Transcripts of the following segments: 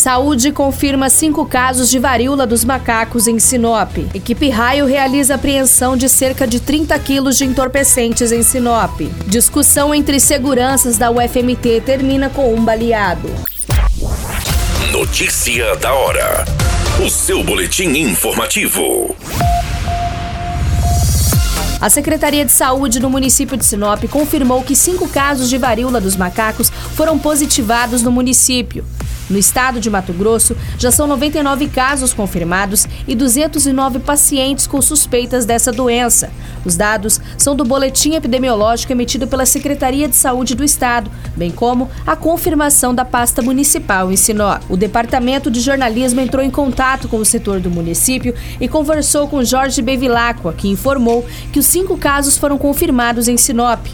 Saúde confirma cinco casos de varíola dos macacos em Sinop. Equipe Raio realiza apreensão de cerca de 30 quilos de entorpecentes em Sinop. Discussão entre seguranças da UFMT termina com um baleado. Notícia da hora. O seu boletim informativo. A Secretaria de Saúde do município de Sinop confirmou que cinco casos de varíola dos macacos foram positivados no município. No estado de Mato Grosso, já são 99 casos confirmados e 209 pacientes com suspeitas dessa doença. Os dados são do boletim epidemiológico emitido pela Secretaria de Saúde do Estado, bem como a confirmação da pasta municipal em Sinop. O Departamento de Jornalismo entrou em contato com o setor do município e conversou com Jorge Bevilacqua, que informou que os cinco casos foram confirmados em Sinop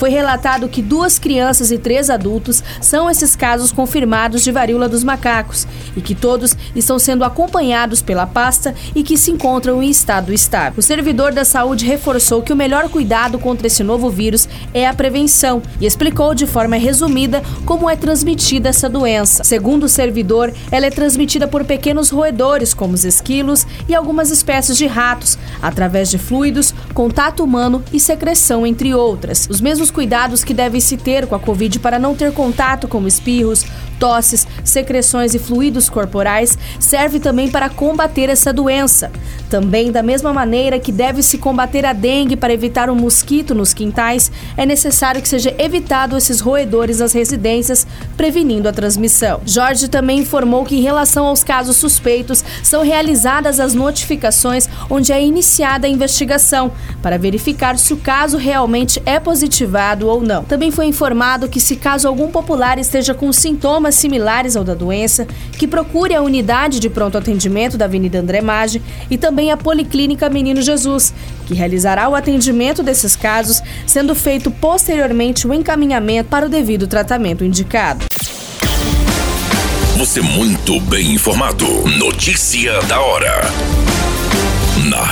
foi relatado que duas crianças e três adultos são esses casos confirmados de varíola dos macacos e que todos estão sendo acompanhados pela pasta e que se encontram em estado estável. O servidor da saúde reforçou que o melhor cuidado contra esse novo vírus é a prevenção e explicou de forma resumida como é transmitida essa doença. Segundo o servidor, ela é transmitida por pequenos roedores, como os esquilos e algumas espécies de ratos, através de fluidos, contato humano e secreção, entre outras. Os mesmos cuidados que deve se ter com a Covid para não ter contato com espirros, tosses, secreções e fluidos corporais serve também para combater essa doença. Também, da mesma maneira que deve se combater a dengue para evitar um mosquito nos quintais, é necessário que seja evitado esses roedores nas residências, prevenindo a transmissão. Jorge também informou que, em relação aos casos suspeitos, são realizadas as notificações onde é iniciada a investigação para verificar se o caso realmente é positivado ou não. Também foi informado que, se caso algum popular esteja com sintomas sintomas similares ao da doença, que procure a unidade de pronto atendimento da Avenida André Maggi e também a Policlínica Menino Jesus, que realizará o atendimento desses casos, sendo feito posteriormente o encaminhamento para o devido tratamento indicado. Você muito bem informado. Notícia da hora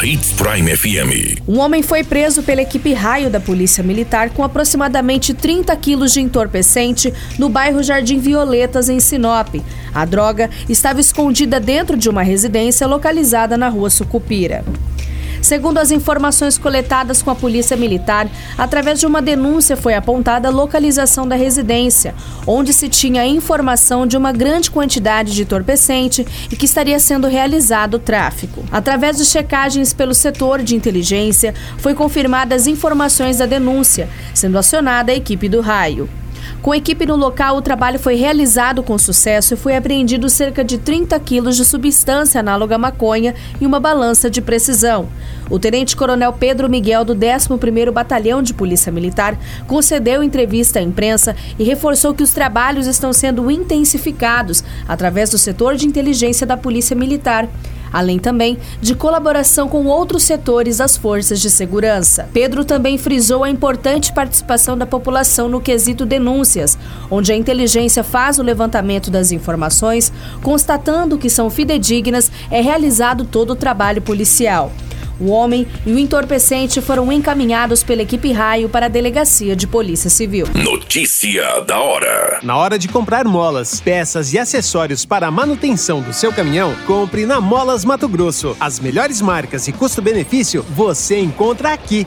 Hits Prime FM. Um homem foi preso pela equipe raio da Polícia Militar com aproximadamente 30 quilos de entorpecente no bairro Jardim Violetas, em Sinop. A droga estava escondida dentro de uma residência localizada na rua Sucupira. Segundo as informações coletadas com a Polícia Militar, através de uma denúncia foi apontada a localização da residência, onde se tinha informação de uma grande quantidade de entorpecente e que estaria sendo realizado o tráfico. Através de checagens pelo setor de inteligência, foi confirmadas as informações da denúncia, sendo acionada a equipe do raio. Com equipe no local, o trabalho foi realizado com sucesso e foi apreendido cerca de 30 quilos de substância análoga à maconha e uma balança de precisão. O tenente-coronel Pedro Miguel, do 11º Batalhão de Polícia Militar, concedeu entrevista à imprensa e reforçou que os trabalhos estão sendo intensificados através do setor de inteligência da Polícia Militar além também de colaboração com outros setores das forças de segurança. Pedro também frisou a importante participação da população no quesito denúncias, onde a inteligência faz o levantamento das informações, constatando que são fidedignas, é realizado todo o trabalho policial. O homem e o entorpecente foram encaminhados pela equipe Raio para a Delegacia de Polícia Civil. Notícia da hora. Na hora de comprar molas, peças e acessórios para a manutenção do seu caminhão, compre na Molas Mato Grosso. As melhores marcas e custo-benefício você encontra aqui.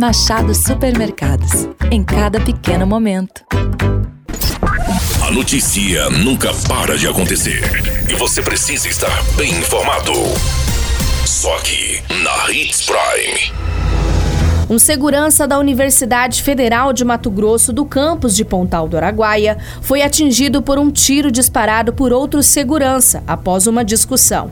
Machado Supermercados. Em cada pequeno momento. A notícia nunca para de acontecer. E você precisa estar bem informado. Só aqui, na Hits Prime. Um segurança da Universidade Federal de Mato Grosso, do campus de Pontal do Araguaia, foi atingido por um tiro disparado por outro segurança após uma discussão.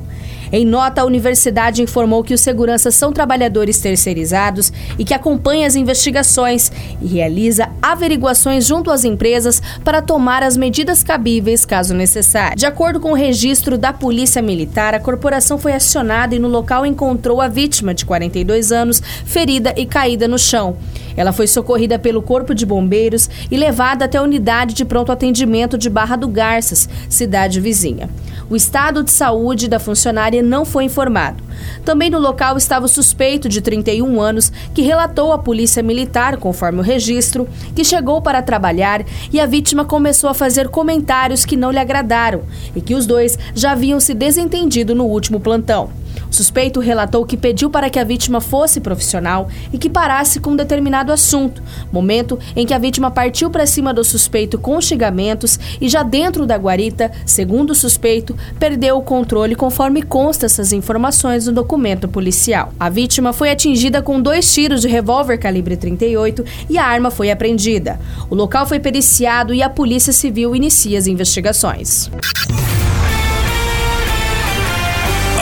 Em nota, a universidade informou que os seguranças são trabalhadores terceirizados e que acompanha as investigações e realiza averiguações junto às empresas para tomar as medidas cabíveis caso necessário. De acordo com o registro da Polícia Militar, a corporação foi acionada e no local encontrou a vítima de 42 anos, ferida e caída no chão. Ela foi socorrida pelo Corpo de Bombeiros e levada até a unidade de pronto atendimento de Barra do Garças, cidade vizinha. O estado de saúde da funcionária não foi informado. Também no local estava o suspeito de 31 anos, que relatou à polícia militar, conforme o registro, que chegou para trabalhar e a vítima começou a fazer comentários que não lhe agradaram e que os dois já haviam se desentendido no último plantão. Suspeito relatou que pediu para que a vítima fosse profissional e que parasse com um determinado assunto, momento em que a vítima partiu para cima do suspeito com xingamentos e já dentro da guarita, segundo o suspeito, perdeu o controle conforme consta essas informações no documento policial. A vítima foi atingida com dois tiros de revólver calibre 38 e a arma foi apreendida. O local foi periciado e a Polícia Civil inicia as investigações